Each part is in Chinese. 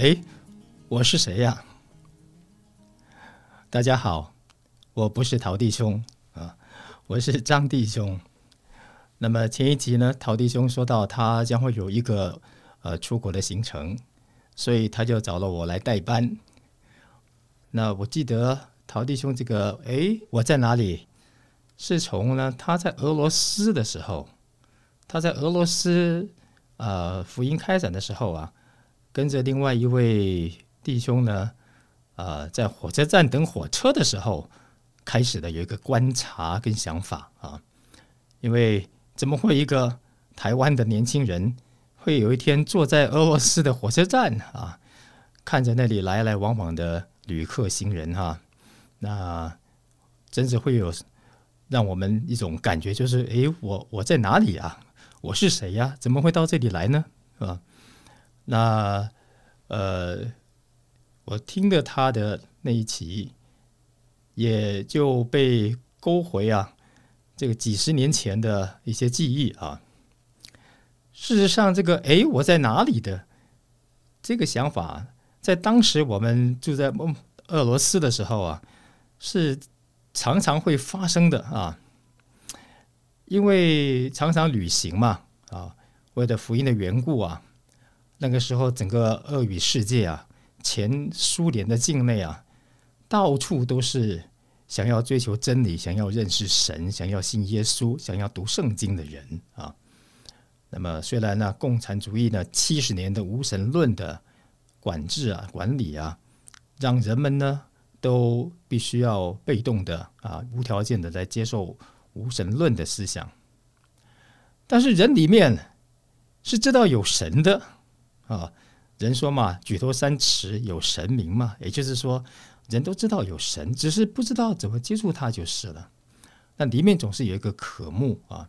哎，我是谁呀？大家好，我不是陶弟兄啊，我是张弟兄。那么前一集呢，陶弟兄说到他将会有一个呃出国的行程，所以他就找了我来代班。那我记得陶弟兄这个哎，我在哪里？是从呢他在俄罗斯的时候，他在俄罗斯呃福音开展的时候啊。跟着另外一位弟兄呢，呃，在火车站等火车的时候，开始的有一个观察跟想法啊，因为怎么会一个台湾的年轻人会有一天坐在俄罗斯的火车站啊，看着那里来来往往的旅客行人哈，那真是会有让我们一种感觉，就是诶，我我在哪里啊？我是谁呀？怎么会到这里来呢？是吧？那呃，我听了他的那一期，也就被勾回啊，这个几十年前的一些记忆啊。事实上，这个哎，我在哪里的这个想法，在当时我们住在俄罗斯的时候啊，是常常会发生的啊，因为常常旅行嘛啊，为了福音的缘故啊。那个时候，整个俄语世界啊，前苏联的境内啊，到处都是想要追求真理、想要认识神、想要信耶稣、想要读圣经的人啊。那么，虽然呢，共产主义呢七十年的无神论的管制啊、管理啊，让人们呢都必须要被动的啊、无条件的来接受无神论的思想，但是人里面是知道有神的。啊，人说嘛，举头三尺有神明嘛，也就是说，人都知道有神，只是不知道怎么接触他就是了。那里面总是有一个渴慕啊。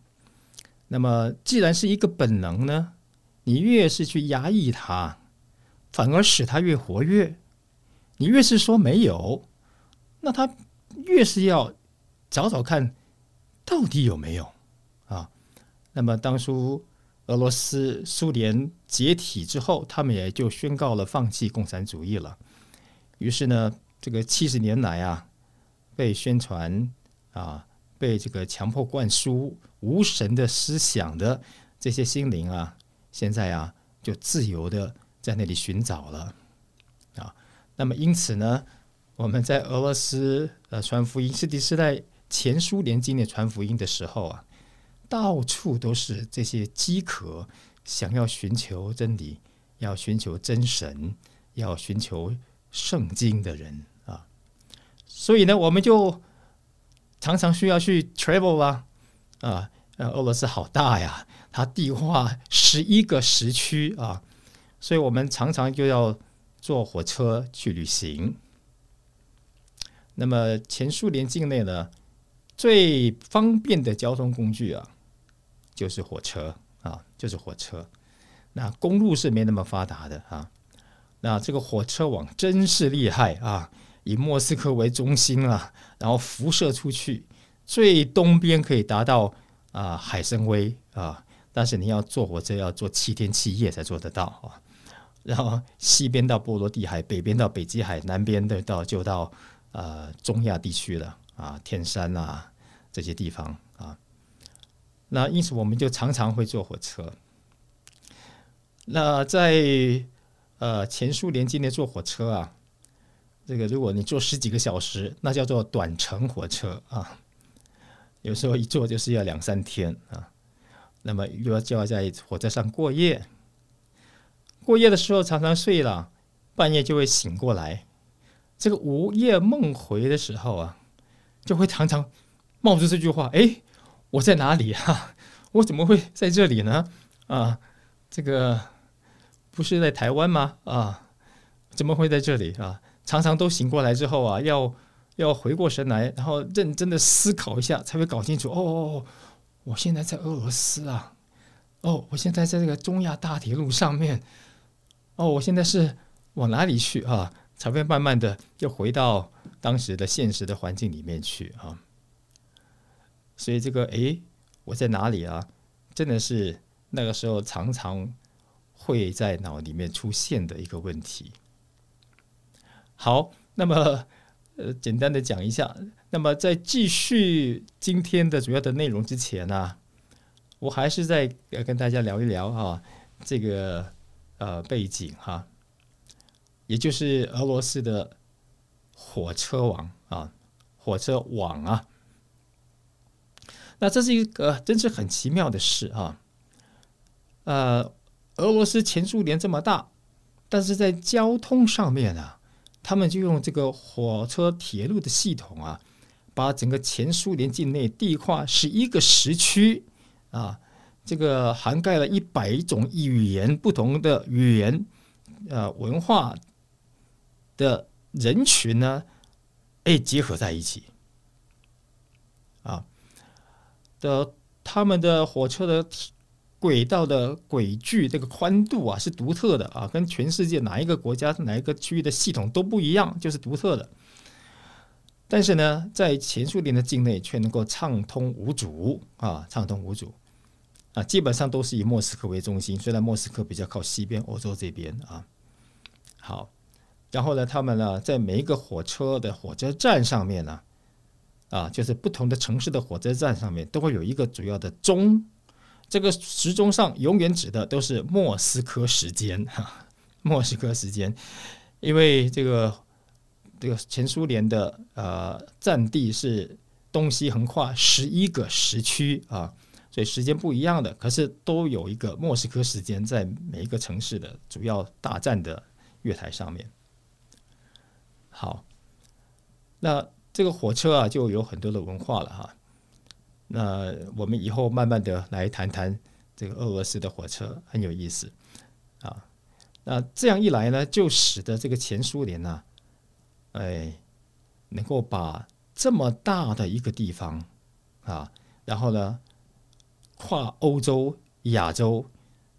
那么，既然是一个本能呢，你越是去压抑它，反而使它越活跃。你越是说没有，那他越是要找找看到底有没有啊。那么当初。俄罗斯、苏联解体之后，他们也就宣告了放弃共产主义了。于是呢，这个七十年来啊，被宣传啊，被这个强迫灌输无神的思想的这些心灵啊，现在啊，就自由的在那里寻找了啊。那么因此呢，我们在俄罗斯呃传福音，是第四代前苏联境内传福音的时候啊。到处都是这些饥渴，想要寻求真理、要寻求真神、要寻求圣经的人啊！所以呢，我们就常常需要去 travel 啊啊！呃，俄罗斯好大呀，它地跨十一个时区啊，所以我们常常就要坐火车去旅行。那么前苏联境内呢，最方便的交通工具啊。就是火车啊，就是火车。那公路是没那么发达的啊。那这个火车网真是厉害啊！以莫斯科为中心啊，然后辐射出去，最东边可以达到啊海参崴啊，但是你要坐火车要坐七天七夜才坐得到啊。然后西边到波罗的海，北边到北极海，南边的到就到呃中亚地区了啊，天山啊这些地方。那因此，我们就常常会坐火车。那在呃，前苏联境内坐火车啊，这个如果你坐十几个小时，那叫做短程火车啊。有时候一坐就是要两三天啊。那么又要就要在火车上过夜，过夜的时候常常睡了，半夜就会醒过来。这个午夜梦回的时候啊，就会常常冒出这句话：“哎，我在哪里啊？我怎么会在这里呢？啊，这个不是在台湾吗？啊，怎么会在这里啊？”常常都醒过来之后啊，要要回过神来，然后认真的思考一下，才会搞清楚。哦哦哦，我现在在俄罗斯啊！哦，我现在在这个中亚大铁路上面。哦，我现在是往哪里去啊？才会慢慢的又回到当时的现实的环境里面去啊，所以这个哎，我在哪里啊？真的是那个时候常常会在脑里面出现的一个问题。好，那么呃，简单的讲一下。那么在继续今天的主要的内容之前呢，我还是在跟大家聊一聊啊，这个呃背景哈。也就是俄罗斯的火车网啊，火车网啊，那这是一个真是很奇妙的事啊。呃，俄罗斯前苏联这么大，但是在交通上面啊，他们就用这个火车铁路的系统啊，把整个前苏联境内地跨十一个时区啊，这个涵盖了一百种语言不同的语言呃文化。的人群呢，哎，结合在一起，啊，的他们的火车的轨道的轨距这个宽度啊是独特的啊，跟全世界哪一个国家哪一个区域的系统都不一样，就是独特的。但是呢，在前苏联的境内却能够畅通无阻啊，畅通无阻啊，基本上都是以莫斯科为中心，虽然莫斯科比较靠西边欧洲这边啊，好。然后呢，他们呢，在每一个火车的火车站上面呢，啊，就是不同的城市的火车站上面都会有一个主要的钟，这个时钟上永远指的都是莫斯科时间，哈，莫斯科时间，因为这个这个前苏联的呃占地是东西横跨十一个时区啊，所以时间不一样的，可是都有一个莫斯科时间在每一个城市的主要大站的月台上面。好，那这个火车啊，就有很多的文化了哈。那我们以后慢慢的来谈谈这个俄罗斯的火车，很有意思啊。那这样一来呢，就使得这个前苏联呢，哎，能够把这么大的一个地方啊，然后呢，跨欧洲、亚洲，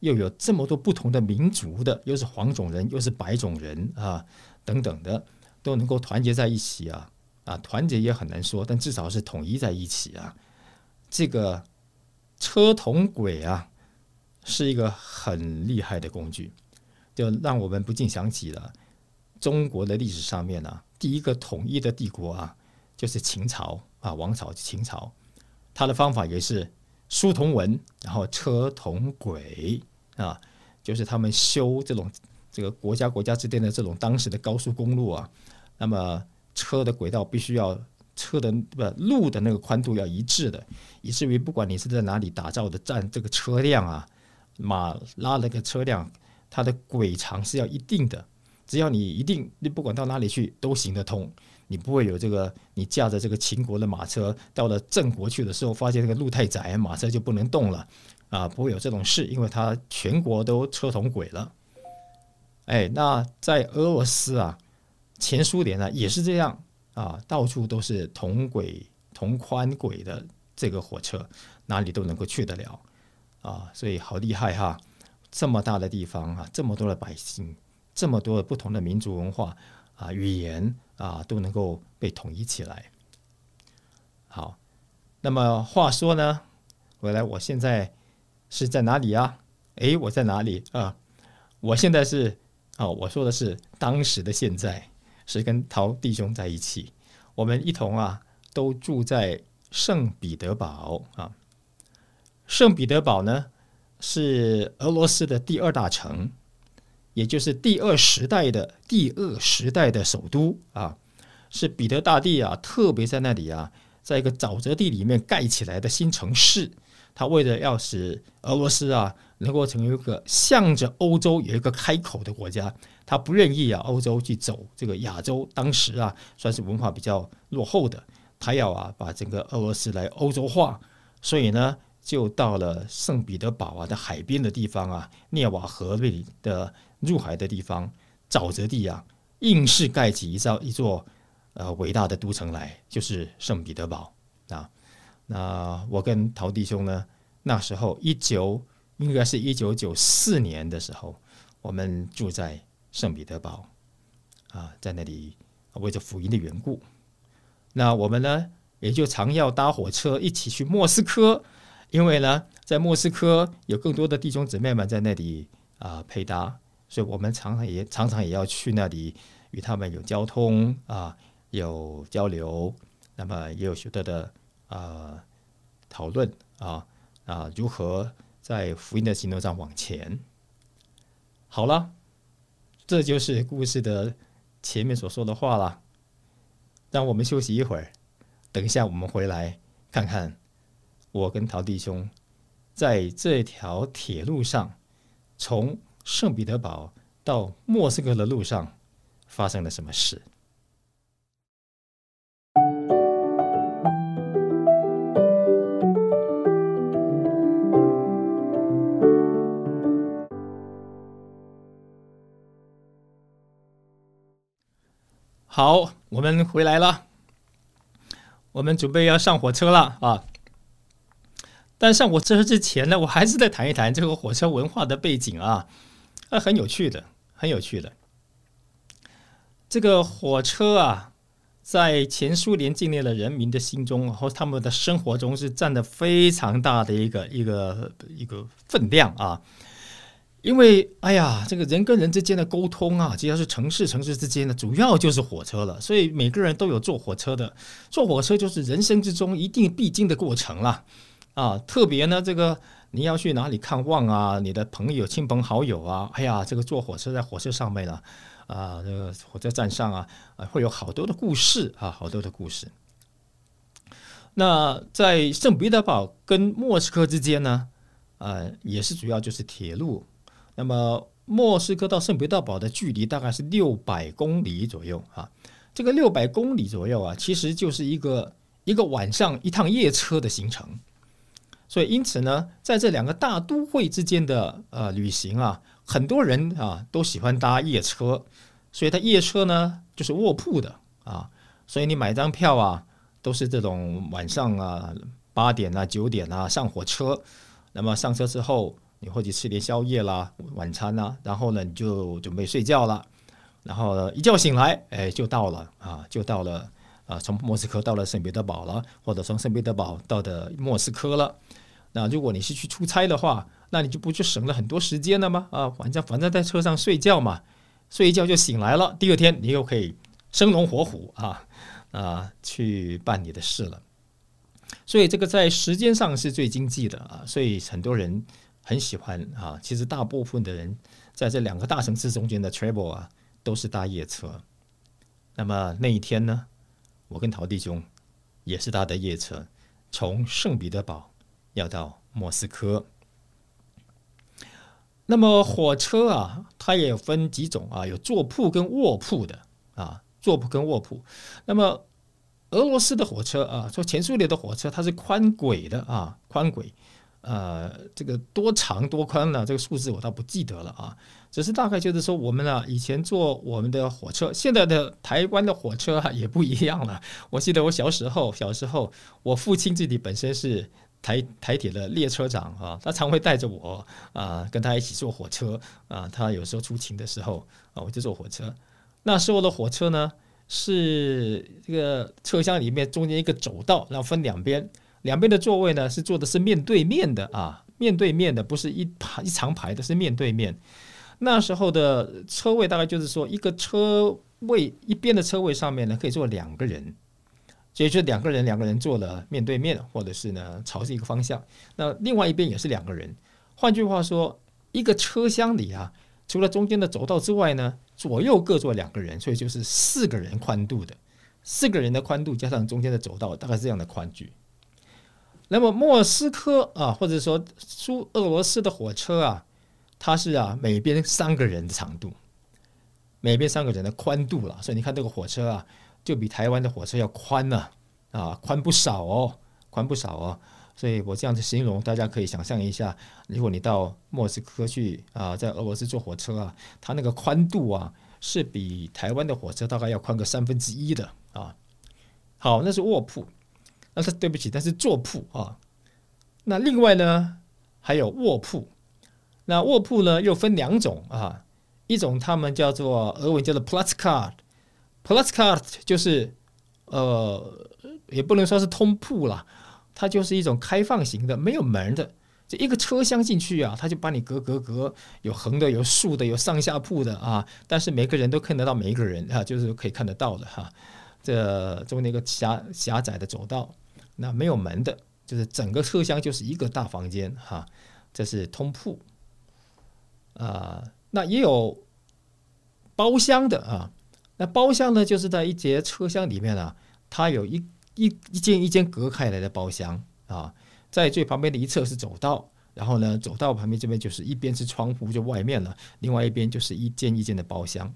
又有这么多不同的民族的，又是黄种人，又是白种人啊，等等的。都能够团结在一起啊啊，团结也很难说，但至少是统一在一起啊。这个车同轨啊，是一个很厉害的工具，就让我们不禁想起了中国的历史上面呢，第一个统一的帝国啊，就是秦朝啊，王朝秦朝，他的方法也是书同文，然后车同轨啊，就是他们修这种这个国家国家之间的这种当时的高速公路啊。那么车的轨道必须要车的不路的那个宽度要一致的，以至于不管你是在哪里打造的站，这个车辆啊，马拉那个车辆，它的轨长是要一定的。只要你一定，你不管到哪里去都行得通，你不会有这个你驾着这个秦国的马车到了郑国去的时候，发现这个路太窄，马车就不能动了啊，不会有这种事，因为它全国都车同轨了。哎，那在俄罗斯啊。前苏联呢也是这样啊，到处都是同轨同宽轨的这个火车，哪里都能够去得了啊，所以好厉害哈！这么大的地方啊，这么多的百姓，这么多的不同的民族文化啊、语言啊，都能够被统一起来。好，那么话说呢，回来我现在是在哪里啊？诶，我在哪里啊？我现在是啊，我说的是当时的现在。是跟陶弟兄在一起，我们一同啊，都住在圣彼得堡啊。圣彼得堡呢，是俄罗斯的第二大城，也就是第二时代的第二时代的首都啊，是彼得大帝啊，特别在那里啊，在一个沼泽地里面盖起来的新城市。他为了要使俄罗斯啊能够成为一个向着欧洲有一个开口的国家，他不愿意啊欧洲去走这个亚洲，当时啊算是文化比较落后的，他要啊把整个俄罗斯来欧洲化，所以呢。就到了圣彼得堡啊的海边的地方啊，涅瓦河里的入海的地方，沼泽地啊，硬是盖起一座一座呃伟大的都城来，就是圣彼得堡啊。那我跟陶弟兄呢，那时候一九应该是一九九四年的时候，我们住在圣彼得堡啊，在那里为着福音的缘故，那我们呢也就常要搭火车一起去莫斯科。因为呢，在莫斯科有更多的弟兄姊妹们在那里啊配搭，所以我们常常也常常也要去那里与他们有交通啊，有交流，那么也有许多的啊讨论啊啊，如何在福音的行动上往前。好了，这就是故事的前面所说的话了。让我们休息一会儿，等一下我们回来看看。我跟陶弟兄在这条铁路上，从圣彼得堡到莫斯科的路上发生了什么事？好，我们回来了，我们准备要上火车了啊！但上火车之前呢，我还是再谈一谈这个火车文化的背景啊，啊，很有趣的，很有趣的。这个火车啊，在前苏联境内的人民的心中和他们的生活中是占的非常大的一个一个一个分量啊。因为哎呀，这个人跟人之间的沟通啊，只要是城市城市之间的，主要就是火车了。所以每个人都有坐火车的，坐火车就是人生之中一定必经的过程了。啊，特别呢，这个你要去哪里看望啊？你的朋友、亲朋好友啊，哎呀，这个坐火车在火车上面呢，啊，这个火车站上啊，会有好多的故事啊，好多的故事。那在圣彼得堡跟莫斯科之间呢，呃，也是主要就是铁路。那么莫斯科到圣彼得堡的距离大概是六百公里左右啊，这个六百公里左右啊，其实就是一个一个晚上一趟夜车的行程。所以，因此呢，在这两个大都会之间的呃旅行啊，很多人啊都喜欢搭夜车。所以，它夜车呢就是卧铺的啊。所以，你买张票啊，都是这种晚上啊八点啊九点啊上火车。那么上车之后，你或者吃点宵夜啦、晚餐啦，然后呢你就准备睡觉了。然后一觉醒来，哎，就到了啊，就到了啊，从莫斯科到了圣彼得堡了，或者从圣彼得堡到的莫斯科了。那如果你是去出差的话，那你就不就省了很多时间了吗？啊，反正反正在车上睡觉嘛，睡一觉就醒来了，第二天你又可以生龙活虎啊啊去办你的事了。所以这个在时间上是最经济的啊，所以很多人很喜欢啊。其实大部分的人在这两个大城市中间的 travel 啊，都是搭夜车。那么那一天呢，我跟陶弟兄也是搭的夜车，从圣彼得堡。要到莫斯科，那么火车啊，它也有分几种啊，有坐铺跟卧铺的啊，坐铺跟卧铺。那么俄罗斯的火车啊，说前苏联的火车，它是宽轨的啊，宽轨。呃，这个多长多宽呢？这个数字我倒不记得了啊，只是大概就是说，我们呢以前坐我们的火车，现在的台湾的火车也不一样了。我记得我小时候，小时候我父亲自己本身是。台台铁的列车长啊，他常会带着我啊，跟他一起坐火车啊。他有时候出勤的时候啊，我就坐火车。那时候的火车呢，是这个车厢里面中间一个走道，然后分两边，两边的座位呢是坐的是面对面的啊，面对面的，不是一排一长排的，是面对面。那时候的车位大概就是说，一个车位一边的车位上面呢，可以坐两个人。所以就两个人，两个人坐了面对面，或者是呢朝着一个方向。那另外一边也是两个人。换句话说，一个车厢里啊，除了中间的走道之外呢，左右各坐两个人，所以就是四个人宽度的，四个人的宽度加上中间的走道，大概这样的宽距。那么莫斯科啊，或者说苏俄罗斯的火车啊，它是啊每边三个人的长度，每边三个人的宽度了，所以你看这个火车啊，就比台湾的火车要宽呢，啊宽不少哦，宽不少哦。所以我这样子形容，大家可以想象一下，如果你到莫斯科去啊，在俄罗斯坐火车啊，它那个宽度啊，是比台湾的火车大概要宽个三分之一的啊。好，那是卧铺。那是对不起，那是坐铺啊。那另外呢，还有卧铺。那卧铺呢又分两种啊，一种他们叫做俄文叫做 plus card，plus card 就是呃，也不能说是通铺了，它就是一种开放型的，没有门的，这一个车厢进去啊，它就把你隔隔隔，有横的，有竖的，有上下铺的啊，但是每个人都看得到每一个人啊，就是可以看得到的哈。这中间一个狭狭窄的走道。那没有门的，就是整个车厢就是一个大房间哈，这是通铺啊。那也有包厢的啊。那包厢呢，就是在一节车厢里面啊，它有一一一间一间隔开来的包厢啊，在最旁边的一侧是走道，然后呢，走道旁边这边就是一边是窗户就外面了，另外一边就是一间一间的包厢。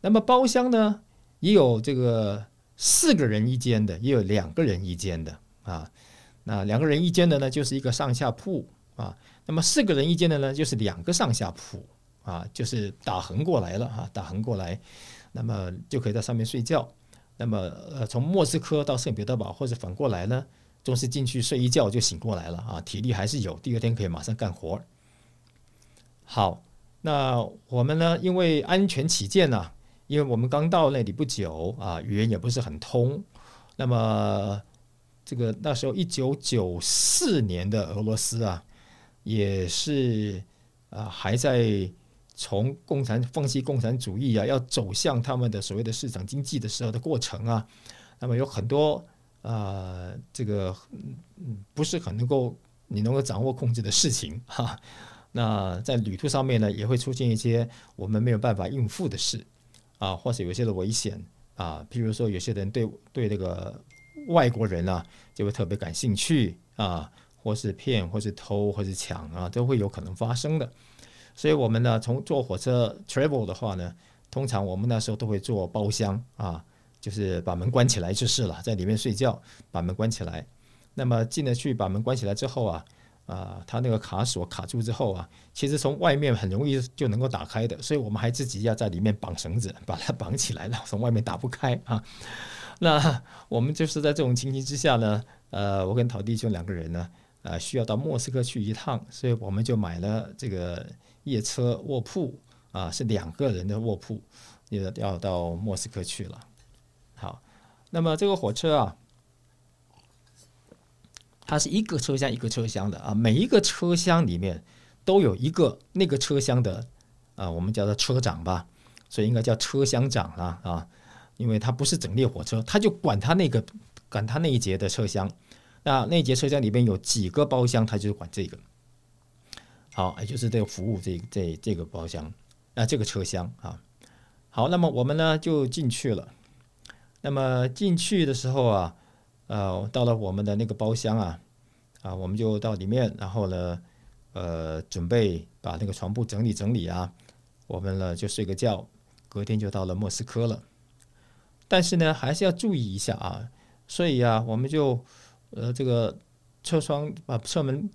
那么包厢呢，也有这个。四个人一间的，也有两个人一间的啊。那两个人一间的呢，就是一个上下铺啊。那么四个人一间的呢，就是两个上下铺啊，就是打横过来了哈，打横过来，那么就可以在上面睡觉。那么呃，从莫斯科到圣彼得堡或者反过来呢，总是进去睡一觉就醒过来了啊，体力还是有，第二天可以马上干活。好，那我们呢，因为安全起见呢。因为我们刚到那里不久啊，语言也不是很通。那么，这个那时候一九九四年的俄罗斯啊，也是啊还在从共产放弃共产主义啊，要走向他们的所谓的市场经济的时候的过程啊。那么有很多啊，这个不是很能够你能够掌握控制的事情哈。那在旅途上面呢，也会出现一些我们没有办法应付的事。啊，或是有些的危险啊，譬如说有些人对对那个外国人啊，就会特别感兴趣啊，或是骗，或是偷，或是抢啊，都会有可能发生的。所以，我们呢，从坐火车 travel 的话呢，通常我们那时候都会坐包厢啊，就是把门关起来就是了，在里面睡觉，把门关起来。那么进了去，把门关起来之后啊。啊，它那个卡锁卡住之后啊，其实从外面很容易就能够打开的，所以我们还自己要在里面绑绳子把它绑起来了，从外面打不开啊。那我们就是在这种情形之下呢，呃，我跟陶弟兄两个人呢，呃，需要到莫斯科去一趟，所以我们就买了这个夜车卧铺啊，是两个人的卧铺，要要到莫斯科去了。好，那么这个火车啊。它是一个车厢一个车厢的啊，每一个车厢里面都有一个那个车厢的啊，我们叫做车长吧，所以应该叫车厢长了啊，因为它不是整列火车，他就管他那个管他那一节的车厢，那那一节车厢里边有几个包厢，他就管这个，好，也就是这个服务这这这个包厢啊，这个车厢啊，好，那么我们呢就进去了，那么进去的时候啊。呃，到了我们的那个包厢啊，啊，我们就到里面，然后呢，呃，准备把那个床铺整理整理啊，我们呢就睡个觉，隔天就到了莫斯科了。但是呢，还是要注意一下啊，所以啊，我们就呃这个车窗把车门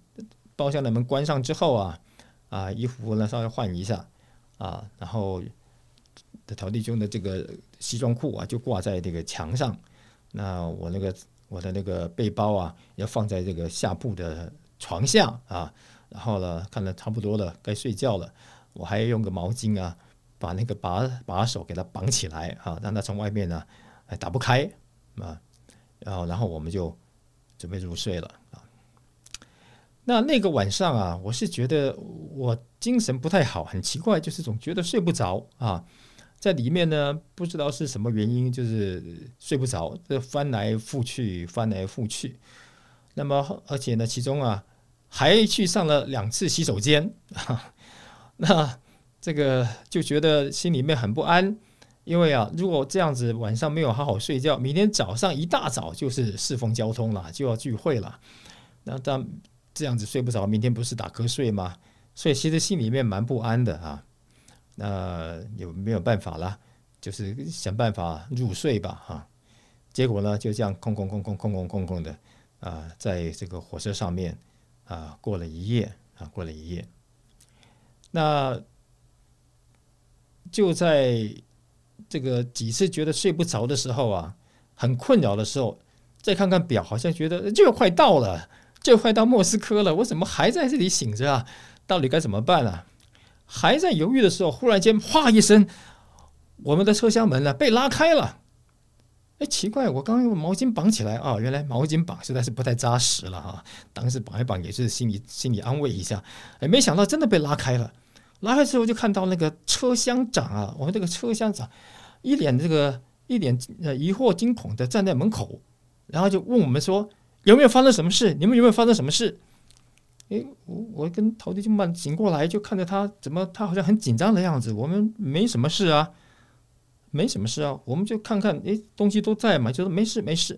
包厢的门关上之后啊，啊，衣服呢稍微换一下啊，然后的陶弟兄的这个西装裤啊就挂在这个墙上，那我那个。我的那个背包啊，要放在这个下铺的床下啊，然后呢，看的差不多了，该睡觉了，我还要用个毛巾啊，把那个把把手给它绑起来啊，让它从外面呢，还打不开啊，然后然后我们就准备入睡了啊。那那个晚上啊，我是觉得我精神不太好，很奇怪，就是总觉得睡不着啊。在里面呢，不知道是什么原因，就是睡不着，这翻来覆去，翻来覆去。那么，而且呢，其中啊，还去上了两次洗手间。那这个就觉得心里面很不安，因为啊，如果这样子晚上没有好好睡觉，明天早上一大早就是侍奉交通了，就要聚会了。那当这样子睡不着，明天不是打瞌睡吗？所以其实心里面蛮不安的啊。那有没有办法了？就是想办法入睡吧，哈。结果呢，就这样空空空空空空空空的啊，在这个火车上面啊过了一夜啊，过了一夜。那就在这个几次觉得睡不着的时候啊，很困扰的时候，再看看表，好像觉得就快到了，就快到莫斯科了，我怎么还在这里醒着啊？到底该怎么办啊？还在犹豫的时候，忽然间哗一声，我们的车厢门呢被拉开了。哎，奇怪，我刚用毛巾绑起来啊，原来毛巾绑实在是不太扎实了哈。当时绑一绑也是心里心里安慰一下。哎，没想到真的被拉开了。拉开之后就看到那个车厢长啊，我们这个车厢长一脸这个一脸呃疑惑惊恐的站在门口，然后就问我们说有没有发生什么事？你们有没有发生什么事？哎，我我跟陶弟兄们醒过来就看着他怎么他好像很紧张的样子。我们没什么事啊。没什么事啊，我们就看看，哎，东西都在嘛，就说没事没事，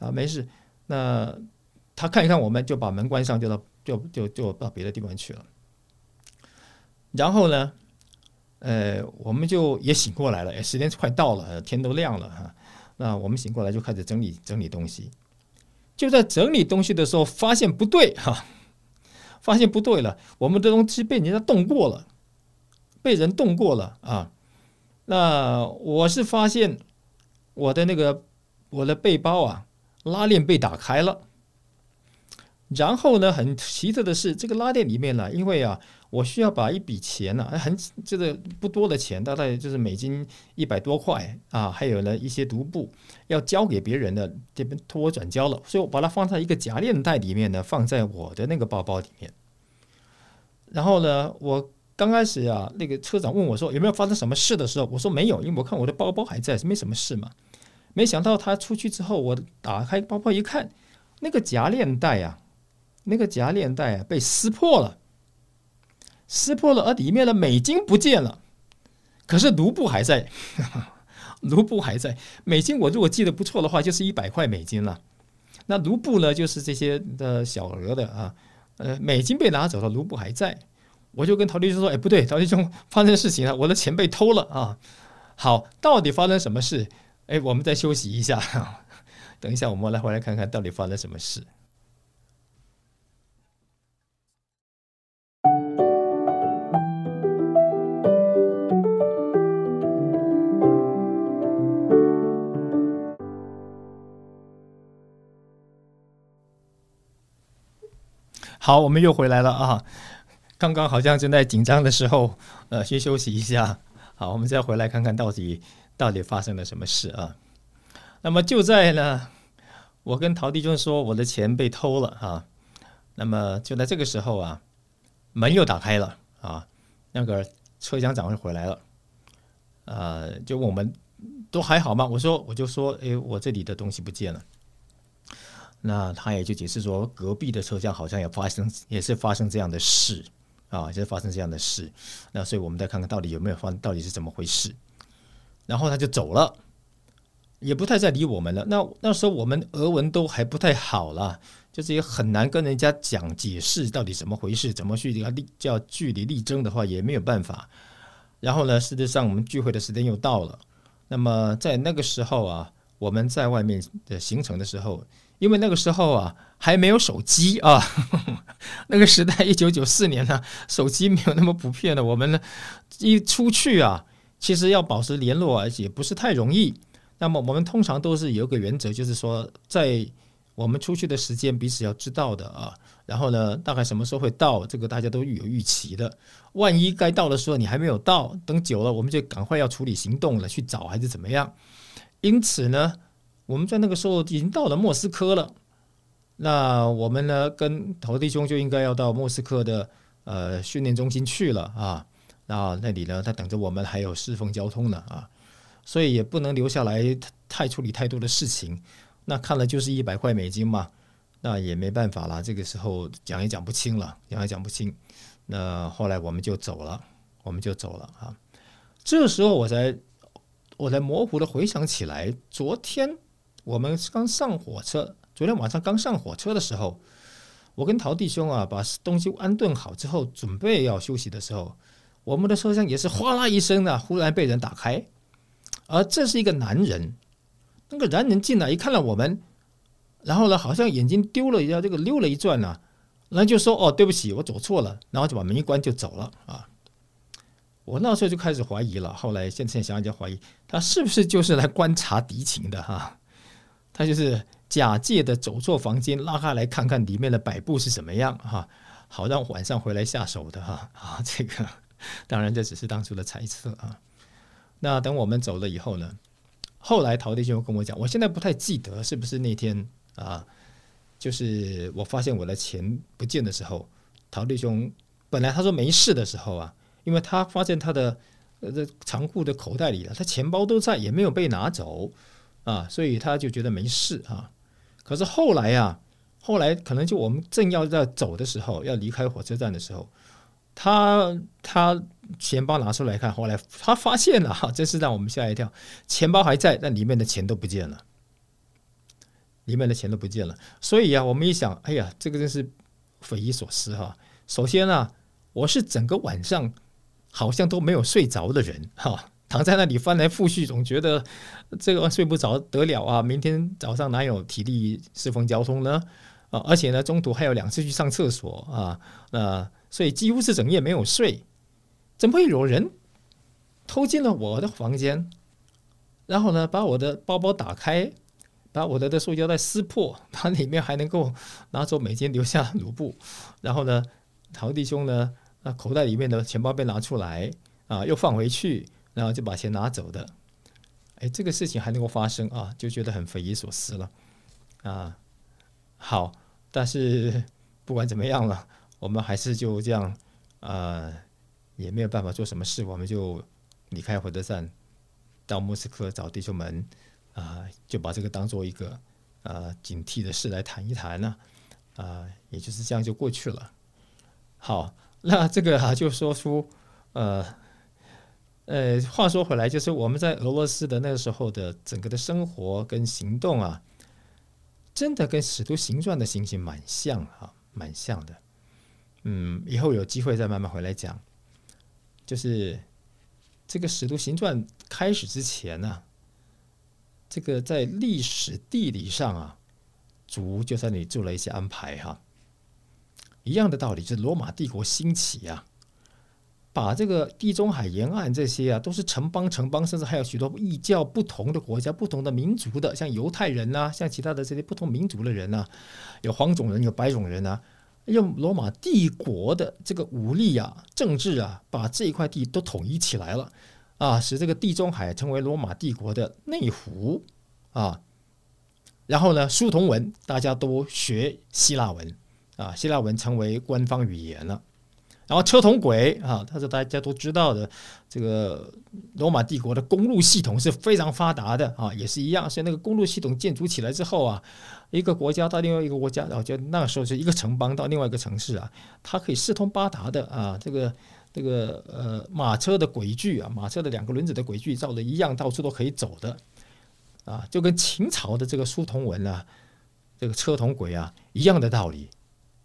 啊，没事。那他看一看，我们就把门关上，就到就就就到别的地方去了。然后呢，呃，我们就也醒过来了，哎，时间快到了，天都亮了哈。那我们醒过来就开始整理整理东西。就在整理东西的时候，发现不对哈，发现不对了，我们的东西被人家动过了，被人动过了啊。那我是发现我的那个我的背包啊，拉链被打开了。然后呢，很奇特的是，这个拉链里面呢，因为啊，我需要把一笔钱呢，很这个不多的钱，大概就是美金一百多块啊，还有呢一些独步要交给别人的，这边托我转交了，所以我把它放在一个夹链袋里面呢，放在我的那个包包里面。然后呢，我。刚开始啊，那个车长问我说有没有发生什么事的时候，我说没有，因为我看我的包包还在，没什么事嘛。没想到他出去之后，我打开包包一看，那个夹链袋啊，那个夹链袋啊被撕破了，撕破了，而里面的美金不见了，可是卢布还在，卢布还在。美金我如果记得不错的话，就是一百块美金了。那卢布呢，就是这些的小额的啊，呃，美金被拿走了，卢布还在。我就跟陶弟兄说：“哎，不对，陶弟兄发生事情了，我的钱被偷了啊！好，到底发生什么事？哎，我们再休息一下，等一下我们来回来看看到底发生什么事。”好，我们又回来了啊！刚刚好像正在紧张的时候，呃，先休息一下。好，我们再回来看看到底到底发生了什么事啊？那么就在呢，我跟陶弟兄说我的钱被偷了啊。那么就在这个时候啊，门又打开了啊，那个车厢长又回来了，呃，就问我们都还好吗？我说我就说，哎，我这里的东西不见了。那他也就解释说，隔壁的车厢好像也发生，也是发生这样的事。啊，就是发生这样的事，那所以我们再看看到底有没有发，到底是怎么回事。然后他就走了，也不太再理我们了。那那时候我们俄文都还不太好了，就是也很难跟人家讲解释到底怎么回事，怎么去要力叫据理力争的话也没有办法。然后呢，事实上我们聚会的时间又到了。那么在那个时候啊，我们在外面的行程的时候。因为那个时候啊，还没有手机啊，那个时代一九九四年呢，手机没有那么普遍的。我们呢一出去啊，其实要保持联络啊，也不是太容易。那么我们通常都是有个原则，就是说在我们出去的时间彼此要知道的啊。然后呢，大概什么时候会到，这个大家都有预期的。万一该到的时候你还没有到，等久了我们就赶快要处理行动了，去找还是怎么样？因此呢。我们在那个时候已经到了莫斯科了，那我们呢跟陶弟兄就应该要到莫斯科的呃训练中心去了啊，那那里呢他等着我们，还有侍奉交通呢啊，所以也不能留下来太处理太多的事情。那看了就是一百块美金嘛，那也没办法了。这个时候讲也讲不清了，讲也讲不清。那后来我们就走了，我们就走了啊。这时候我才我才模糊的回想起来，昨天我们刚上火车，昨天晚上刚上火车的时候，我跟陶弟兄啊把东西安顿好之后，准备要休息的时候，我们的车厢也是哗啦一声的，忽然被人打开，而这是一个男人，那个男人进来一看到我们，然后呢，好像眼睛丢了一下，这个溜了一转呢，然后就说：“哦，对不起，我走错了。”然后就把门一关就走了啊。我那时候就开始怀疑了，后来现在想想就怀疑他是不是就是来观察敌情的哈？他就是假借的走错房间，拉开来看看里面的摆布是怎么样哈，好让晚上回来下手的哈啊！这个当然这只是当初的猜测啊。那等我们走了以后呢，后来陶弟兄跟我讲，我现在不太记得是不是那天啊，就是我发现我的钱不见的时候，陶弟兄本来他说没事的时候啊。因为他发现他的呃这长裤的口袋里了，他钱包都在，也没有被拿走啊，所以他就觉得没事啊。可是后来呀，后来可能就我们正要在走的时候，要离开火车站的时候，他他钱包拿出来看，后来他发现了哈，真是让我们吓一跳，钱包还在，但里面的钱都不见了，里面的钱都不见了。所以呀，我们一想，哎呀，这个真是匪夷所思哈。首先啊，我是整个晚上。好像都没有睡着的人，哈，躺在那里翻来覆去，总觉得这个睡不着得了啊！明天早上哪有体力侍奉交通呢？啊，而且呢，中途还有两次去上厕所啊，那所以几乎是整夜没有睡。怎么会有人偷进了我的房间？然后呢，把我的包包打开，把我的的塑胶袋撕破，把里面还能够拿走美金，留下卢布。然后呢，陶弟兄呢？那口袋里面的钱包被拿出来啊，又放回去，然后就把钱拿走的。哎，这个事情还能够发生啊，就觉得很匪夷所思了啊。好，但是不管怎么样了，我们还是就这样啊，也没有办法做什么事，我们就离开火车站，到莫斯科找弟兄们啊，就把这个当做一个啊警惕的事来谈一谈呢啊，也就是这样就过去了。好。那这个啊，就说出，呃，呃，话说回来，就是我们在俄罗斯的那个时候的整个的生活跟行动啊，真的跟《使徒行传》的情形蛮像啊，蛮像的。嗯，以后有机会再慢慢回来讲。就是这个《使徒行传》开始之前呢，这个在历史地理上啊，主就在那里做了一些安排哈。一样的道理，就是罗马帝国兴起啊，把这个地中海沿岸这些啊，都是城邦，城邦甚至还有许多异教不同的国家、不同的民族的，像犹太人呐，像其他的这些不同民族的人呐，有黄种人，有白种人呐，用罗马帝国的这个武力啊、政治啊，把这一块地都统一起来了啊，使这个地中海成为罗马帝国的内湖啊。然后呢，书同文，大家都学希腊文。啊，希腊文成为官方语言了。然后车同轨啊，它是大家都知道的。这个罗马帝国的公路系统是非常发达的啊，也是一样。所以那个公路系统建筑起来之后啊，一个国家到另外一个国家，然后就那个时候是一个城邦到另外一个城市啊，它可以四通八达的啊。这个这个呃，马车的轨距啊，马车的两个轮子的轨距照的一样，到处都可以走的啊，就跟秦朝的这个书同文啊，这个车同轨啊一样的道理。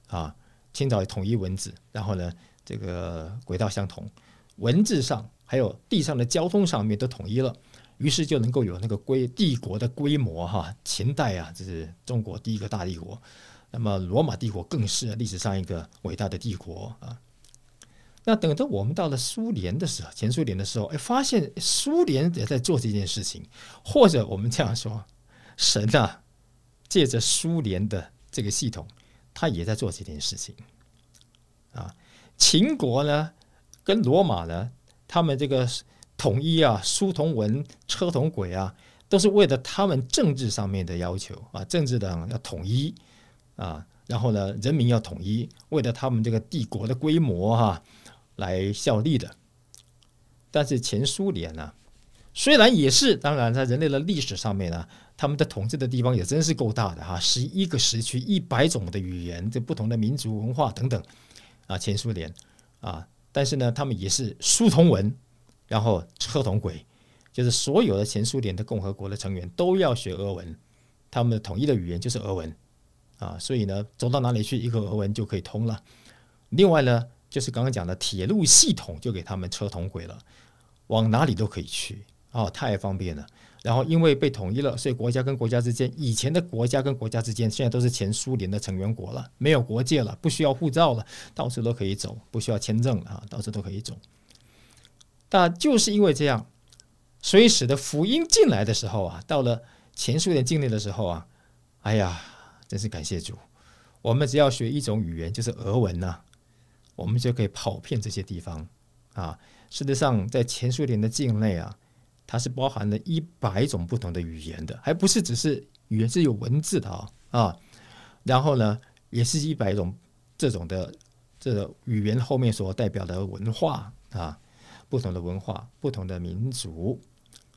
啊，秦朝统一文字，然后呢，这个轨道相同，文字上还有地上的交通上面都统一了，于是就能够有那个规帝国的规模哈。秦代啊，这是中国第一个大帝国，那么罗马帝国更是历史上一个伟大的帝国啊。那等到我们到了苏联的时候，前苏联的时候，哎，发现苏联也在做这件事情，或者我们这样说，神啊，借着苏联的这个系统。他也在做这件事情，啊，秦国呢，跟罗马呢，他们这个统一啊，书同文，车同轨啊，都是为了他们政治上面的要求啊，政治的要统一啊，然后呢，人民要统一，为了他们这个帝国的规模哈，来效力的。但是前苏联呢，虽然也是，当然在人类的历史上面呢。他们的统治的地方也真是够大的哈，十一个时区，一百种的语言，这不同的民族文化等等啊，前苏联啊，但是呢，他们也是书同文，然后车同轨，就是所有的前苏联的共和国的成员都要学俄文，他们的统一的语言就是俄文啊，所以呢，走到哪里去，一个俄文就可以通了。另外呢，就是刚刚讲的铁路系统就给他们车同轨了，往哪里都可以去哦，太方便了。然后因为被统一了，所以国家跟国家之间，以前的国家跟国家之间，现在都是前苏联的成员国了，没有国界了，不需要护照了，到处都可以走，不需要签证了啊，到处都可以走。但就是因为这样，所以使得福音进来的时候啊，到了前苏联境内的时候啊，哎呀，真是感谢主，我们只要学一种语言，就是俄文呐，我们就可以跑遍这些地方啊。事实上，在前苏联的境内啊。它是包含了一百种不同的语言的，还不是只是语言是有文字的啊啊，然后呢，也是一百种这种的这个语言后面所代表的文化啊，不同的文化，不同的民族，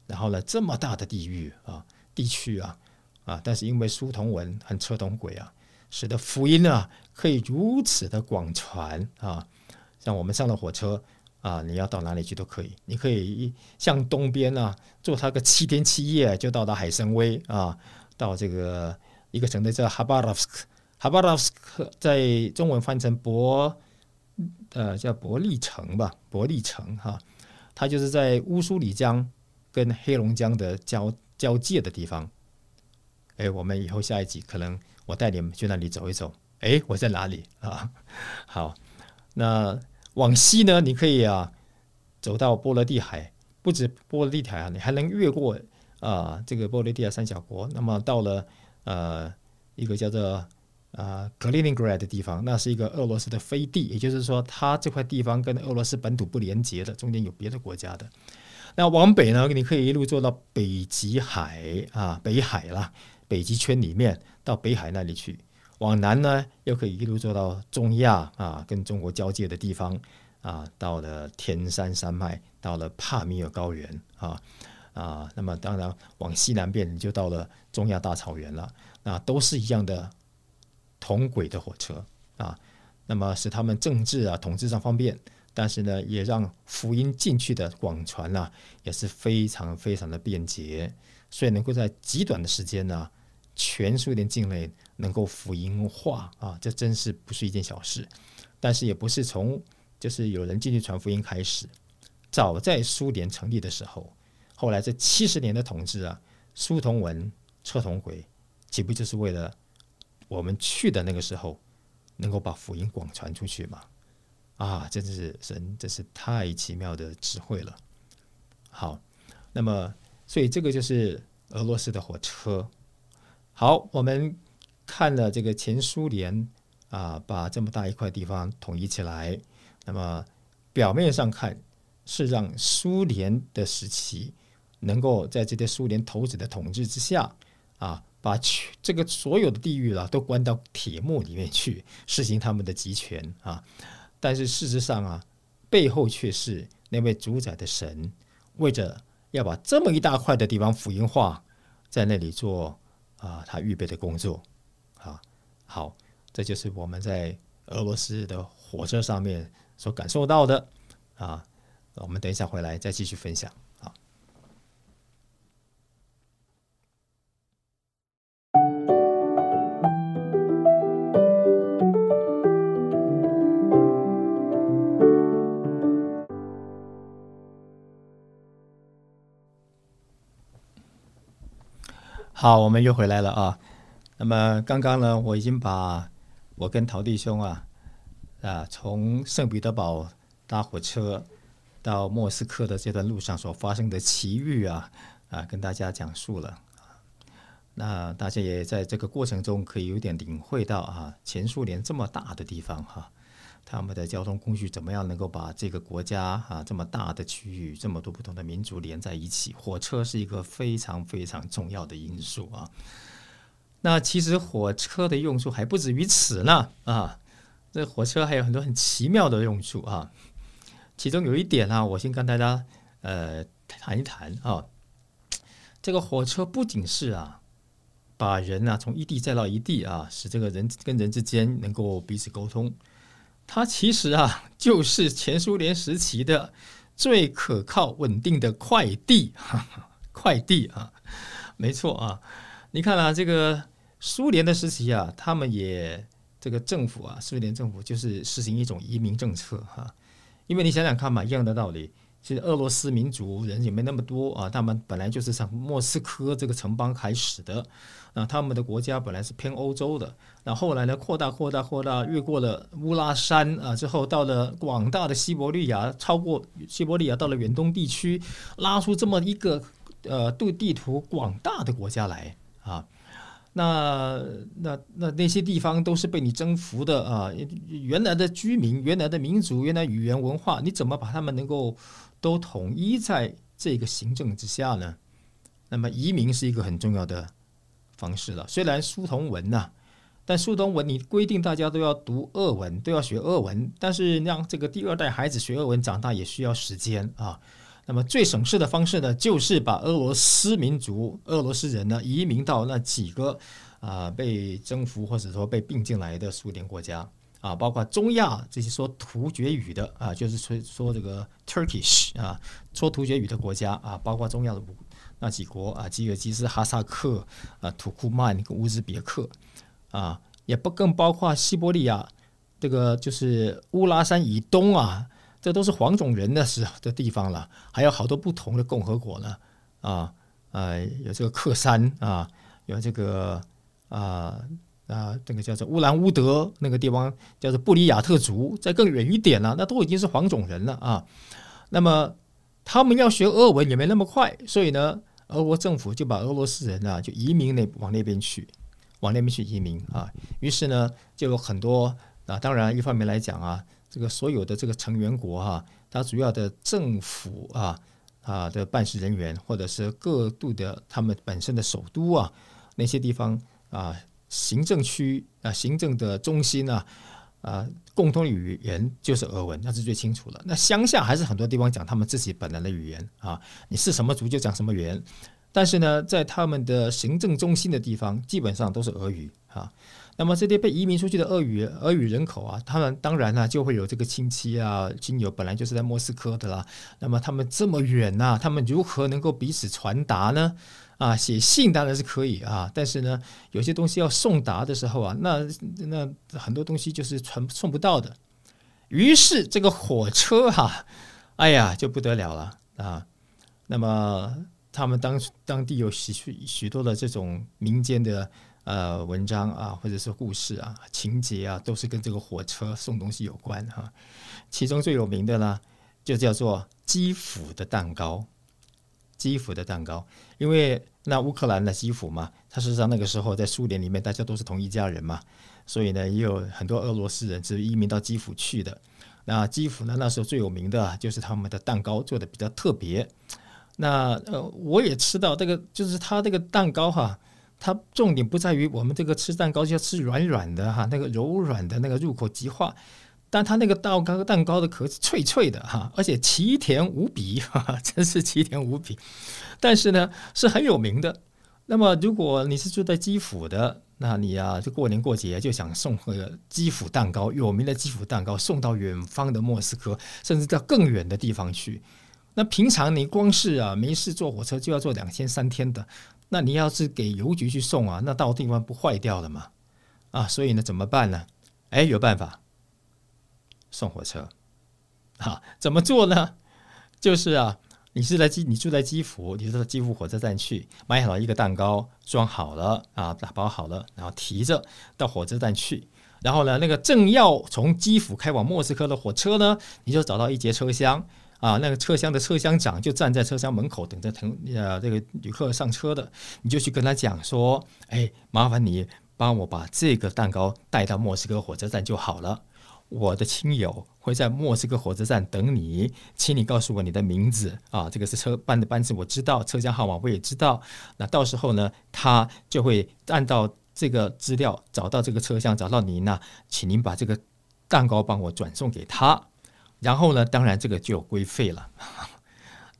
然后呢，这么大的地域啊地区啊啊，但是因为书同文和车同轨啊，使得福音啊可以如此的广传啊，像我们上了火车。啊，你要到哪里去都可以。你可以向东边啊，坐它个七天七夜就到达海参崴啊，到这个一个城市叫哈巴罗夫斯克，哈巴罗夫斯克在中文翻成伯，呃，叫伯利城吧，伯利城哈，它就是在乌苏里江跟黑龙江的交交界的地方。哎，我们以后下一集可能我带你们去那里走一走。哎，我在哪里啊？好，那。往西呢，你可以啊走到波罗的海，不止波罗的海啊，你还能越过啊这个波罗的海三小国。那么到了呃一个叫做啊格林宁格勒的地方，那是一个俄罗斯的飞地，也就是说，它这块地方跟俄罗斯本土不连接的，中间有别的国家的。那往北呢，你可以一路坐到北极海啊，北海啦，北极圈里面到北海那里去。往南呢，又可以一路坐到中亚啊，跟中国交界的地方啊，到了天山山脉，到了帕米尔高原啊啊，那么当然往西南边你就到了中亚大草原了，那都是一样的同轨的火车啊，那么使他们政治啊统治上方便，但是呢，也让福音进去的广传呐也是非常非常的便捷，所以能够在极短的时间呢。全苏联境内能够福音化啊，这真是不是一件小事。但是也不是从就是有人进去传福音开始，早在苏联成立的时候，后来这七十年的统治啊，书同文，车同轨，岂不就是为了我们去的那个时候能够把福音广传出去吗？啊，真是神，真是太奇妙的智慧了。好，那么所以这个就是俄罗斯的火车。好，我们看了这个前苏联啊，把这么大一块地方统一起来。那么表面上看是让苏联的时期能够在这些苏联头子的统治之下啊，把全这个所有的地域了都关到铁幕里面去，实行他们的集权啊。但是事实上啊，背后却是那位主宰的神，为着要把这么一大块的地方福音化，在那里做。啊，他预备的工作，啊，好，这就是我们在俄罗斯的火车上面所感受到的，啊，我们等一下回来再继续分享。好，我们又回来了啊。那么刚刚呢，我已经把我跟陶弟兄啊啊从圣彼得堡搭火车到莫斯科的这段路上所发生的奇遇啊啊跟大家讲述了。那大家也在这个过程中可以有点领会到啊，前苏联这么大的地方哈。他们的交通工具怎么样能够把这个国家啊这么大的区域这么多不同的民族连在一起？火车是一个非常非常重要的因素啊。那其实火车的用处还不止于此呢啊！这火车还有很多很奇妙的用处啊。其中有一点啊，我先跟大家呃谈一谈啊。这个火车不仅是啊把人啊从一地载到一地啊，使这个人跟人之间能够彼此沟通。它其实啊，就是前苏联时期的最可靠、稳定的快递，哈哈快递啊，没错啊。你看啊，这个苏联的时期啊，他们也这个政府啊，苏联政府就是实行一种移民政策哈。因为你想想看嘛，一样的道理。其实俄罗斯民族人也没那么多啊，他们本来就是从莫斯科这个城邦开始的，啊，他们的国家本来是偏欧洲的，那后来呢扩大扩大扩大，越过了乌拉山啊，之后到了广大的西伯利亚，超过西伯利亚到了远东地区，拉出这么一个呃对地图广大的国家来啊，那那那那些地方都是被你征服的啊，原来的居民、原来的民族、原来语言文化，你怎么把他们能够？都统一在这个行政之下呢，那么移民是一个很重要的方式了。虽然书同文呐，但书同文你规定大家都要读俄文，都要学俄文，但是让这个第二代孩子学俄文长大也需要时间啊。那么最省事的方式呢，就是把俄罗斯民族、俄罗斯人呢移民到那几个啊被征服或者说被并进来的苏联国家。啊，包括中亚这些说突厥语的啊，就是说说这个 Turkish 啊，说突厥语的国家啊，包括中亚的那几国啊，吉尔吉斯、哈萨克啊、土库曼跟乌兹别克啊，也不更包括西伯利亚这个就是乌拉山以东啊，这都是黄种人的时候的地方了，还有好多不同的共和国呢啊呃，有这个克山啊，有这个啊。啊，这个叫做乌兰乌德那个地方叫做布里亚特族，再更远一点了，那都已经是黄种人了啊。那么他们要学俄文也没那么快，所以呢，俄国政府就把俄罗斯人啊就移民那往那边去，往那边去移民啊。于是呢，就有很多啊，当然一方面来讲啊，这个所有的这个成员国哈，它主要的政府啊啊的办事人员，或者是各度的他们本身的首都啊那些地方啊。行政区啊，行政的中心啊，啊，共同语言就是俄文，那是最清楚的。那乡下还是很多地方讲他们自己本来的语言啊，你是什么族就讲什么语言。但是呢，在他们的行政中心的地方，基本上都是俄语啊。那么这些被移民出去的俄语俄语人口啊，他们当然呢就会有这个亲戚啊、亲友，本来就是在莫斯科的啦。那么他们这么远呐，他们如何能够彼此传达呢？啊，写信当然是可以啊，但是呢，有些东西要送达的时候啊，那那很多东西就是传送不到的。于是这个火车哈，哎呀就不得了了啊。那么他们当当地有许许许多的这种民间的呃文章啊，或者是故事啊、情节啊，都是跟这个火车送东西有关哈。其中最有名的呢，就叫做基辅的蛋糕。基辅的蛋糕，因为那乌克兰的基辅嘛，它事实上那个时候在苏联里面，大家都是同一家人嘛，所以呢，也有很多俄罗斯人是移民到基辅去的。那基辅呢，那时候最有名的就是他们的蛋糕做的比较特别。那呃，我也吃到这个，就是它这个蛋糕哈，它重点不在于我们这个吃蛋糕就要吃软软的哈，那个柔软的那个入口即化。但它那个蛋糕蛋糕的壳是脆脆的哈，而且奇甜无比，哈哈，真是奇甜无比。但是呢，是很有名的。那么，如果你是住在基辅的，那你啊，就过年过节就想送个基辅蛋糕，有名的基辅蛋糕送到远方的莫斯科，甚至到更远的地方去。那平常你光是啊没事坐火车就要坐两天三天的，那你要是给邮局去送啊，那到地方不坏掉了吗？啊，所以呢，怎么办呢？哎，有办法。送火车，啊，怎么做呢？就是啊，你是在基，你住在基辅，你到基辅火车站去，买好了一个蛋糕，装好了啊，打包好了，然后提着到火车站去。然后呢，那个正要从基辅开往莫斯科的火车呢，你就找到一节车厢啊，那个车厢的车厢长就站在车厢门口等着乘呃这个旅客上车的，你就去跟他讲说，哎，麻烦你帮我把这个蛋糕带到莫斯科火车站就好了。我的亲友会在莫斯科火车站等你，请你告诉我你的名字啊，这个是车班的班次我知道，车厢号码我也知道。那到时候呢，他就会按照这个资料找到这个车厢，找到您呢，请您把这个蛋糕帮我转送给他。然后呢，当然这个就有规费了。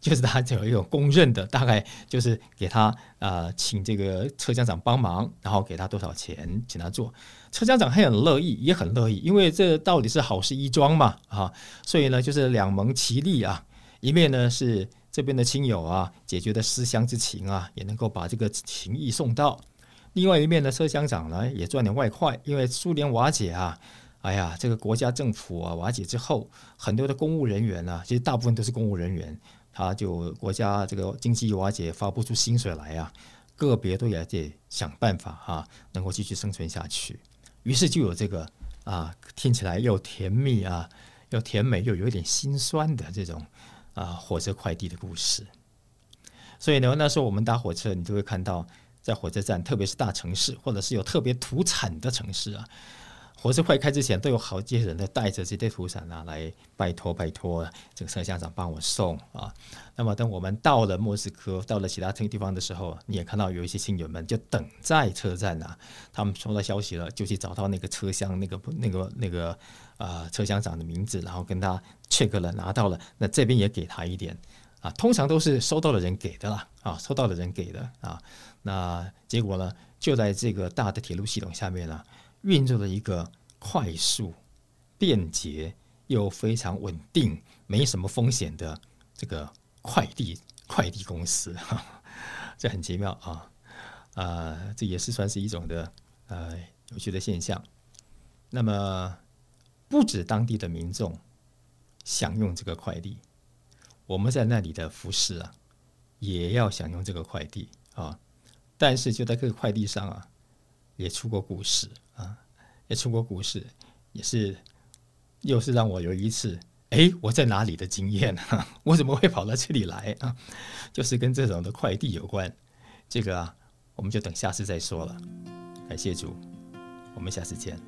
就是他就有一种公认的，大概就是给他啊，请这个车厢长帮忙，然后给他多少钱，请他做。车厢长还很乐意，也很乐意，因为这到底是好事一桩嘛，啊，所以呢，就是两盟其利啊，一面呢是这边的亲友啊，解决的思乡之情啊，也能够把这个情谊送到；另外一面呢，车厢长呢也赚点外快，因为苏联瓦解啊。哎呀，这个国家政府啊瓦解之后，很多的公务人员呢，其实大部分都是公务人员，他就国家这个经济瓦解，发不出薪水来啊，个别都也得想办法哈，能够继续生存下去。于是就有这个啊，听起来又甜蜜啊，又甜美又有点心酸的这种啊火车快递的故事。所以呢，那时候我们搭火车，你就会看到在火车站，特别是大城市，或者是有特别土产的城市啊。火车快开之前，都有好些人呢带着这些土产啊来拜托拜托这个车厢长帮我送啊。那么等我们到了莫斯科，到了其他地方的时候，你也看到有一些亲友们就等在车站呐。他们收到消息了，就去找到那个车厢那个那个那个啊车厢长的名字，然后跟他 check 了拿到了，那这边也给他一点啊。通常都是收到的人给的啦啊，收到的人给的啊。那结果呢，就在这个大的铁路系统下面呢。运作的一个快速、便捷又非常稳定、没什么风险的这个快递快递公司，这很奇妙啊！啊，这也是算是一种的呃有趣的现象。那么，不止当地的民众享用这个快递，我们在那里的服饰啊，也要享用这个快递啊。但是就在这个快递上啊，也出过股市啊，也出过股市，也是又是让我有一次，哎，我在哪里的经验啊？我怎么会跑到这里来啊？就是跟这种的快递有关，这个啊，我们就等下次再说了。感谢主，我们下次见。